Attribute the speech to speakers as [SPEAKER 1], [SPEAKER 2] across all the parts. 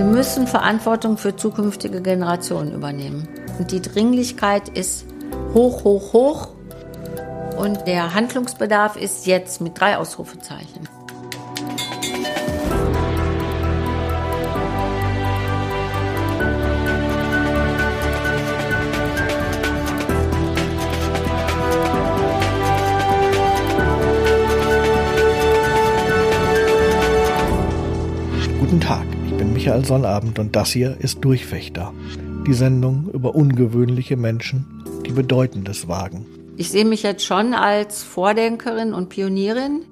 [SPEAKER 1] Wir müssen Verantwortung für zukünftige Generationen übernehmen. Und die Dringlichkeit ist hoch, hoch, hoch. Und der Handlungsbedarf ist jetzt mit drei Ausrufezeichen.
[SPEAKER 2] Guten Tag, Michael Sonnabend und das hier ist Durchfechter. Die Sendung über ungewöhnliche Menschen, die Bedeutendes wagen.
[SPEAKER 1] Ich sehe mich jetzt schon als Vordenkerin und Pionierin.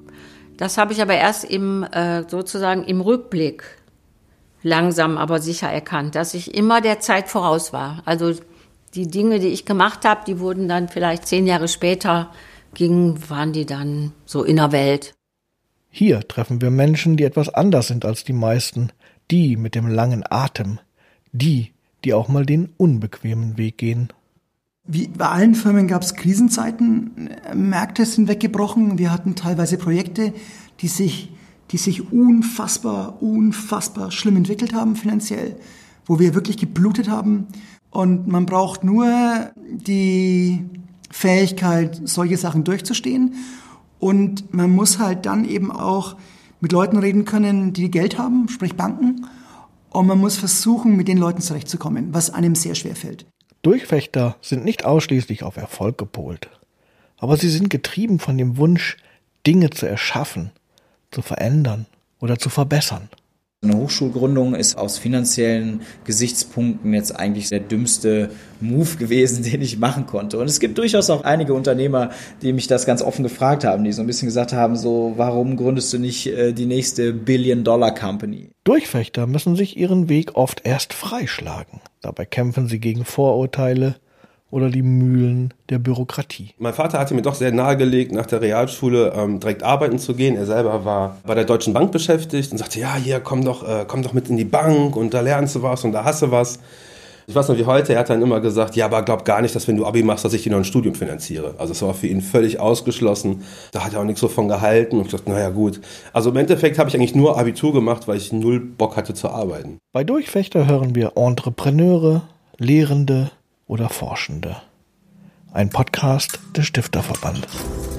[SPEAKER 1] Das habe ich aber erst im, äh, sozusagen im Rückblick langsam aber sicher erkannt, dass ich immer der Zeit voraus war. Also die Dinge, die ich gemacht habe, die wurden dann vielleicht zehn Jahre später, gingen, waren die dann so in der Welt.
[SPEAKER 2] Hier treffen wir Menschen, die etwas anders sind als die meisten, die mit dem langen Atem, die, die auch mal den unbequemen Weg gehen.
[SPEAKER 3] Wie bei allen Firmen gab es Krisenzeiten, Märkte sind weggebrochen, wir hatten teilweise Projekte, die sich, die sich unfassbar, unfassbar schlimm entwickelt haben finanziell, wo wir wirklich geblutet haben. Und man braucht nur die Fähigkeit, solche Sachen durchzustehen. Und man muss halt dann eben auch mit Leuten reden können, die Geld haben, sprich Banken. Und man muss versuchen, mit den Leuten zurechtzukommen, was einem sehr schwer fällt.
[SPEAKER 2] Durchfechter sind nicht ausschließlich auf Erfolg gepolt, aber sie sind getrieben von dem Wunsch, Dinge zu erschaffen, zu verändern oder zu verbessern.
[SPEAKER 4] Eine Hochschulgründung ist aus finanziellen Gesichtspunkten jetzt eigentlich der dümmste Move gewesen, den ich machen konnte. Und es gibt durchaus auch einige Unternehmer, die mich das ganz offen gefragt haben, die so ein bisschen gesagt haben, so, warum gründest du nicht äh, die nächste Billion-Dollar-Company?
[SPEAKER 2] Durchfechter müssen sich ihren Weg oft erst freischlagen. Dabei kämpfen sie gegen Vorurteile, oder die Mühlen der Bürokratie.
[SPEAKER 5] Mein Vater hatte mir doch sehr nahegelegt, nach der Realschule ähm, direkt arbeiten zu gehen. Er selber war bei der Deutschen Bank beschäftigt und sagte, ja, hier, komm doch, äh, komm doch mit in die Bank und da lernst du was und da hast du was. Ich weiß noch wie heute, er hat dann immer gesagt, ja, aber glaub gar nicht, dass wenn du Abi machst, dass ich dir noch ein Studium finanziere. Also es war für ihn völlig ausgeschlossen. Da hat er auch nichts so von gehalten. Und ich dachte, naja gut. Also im Endeffekt habe ich eigentlich nur Abitur gemacht, weil ich null Bock hatte zu arbeiten.
[SPEAKER 2] Bei Durchfechter hören wir Entrepreneure, Lehrende, oder Forschende. Ein Podcast des Stifterverbandes.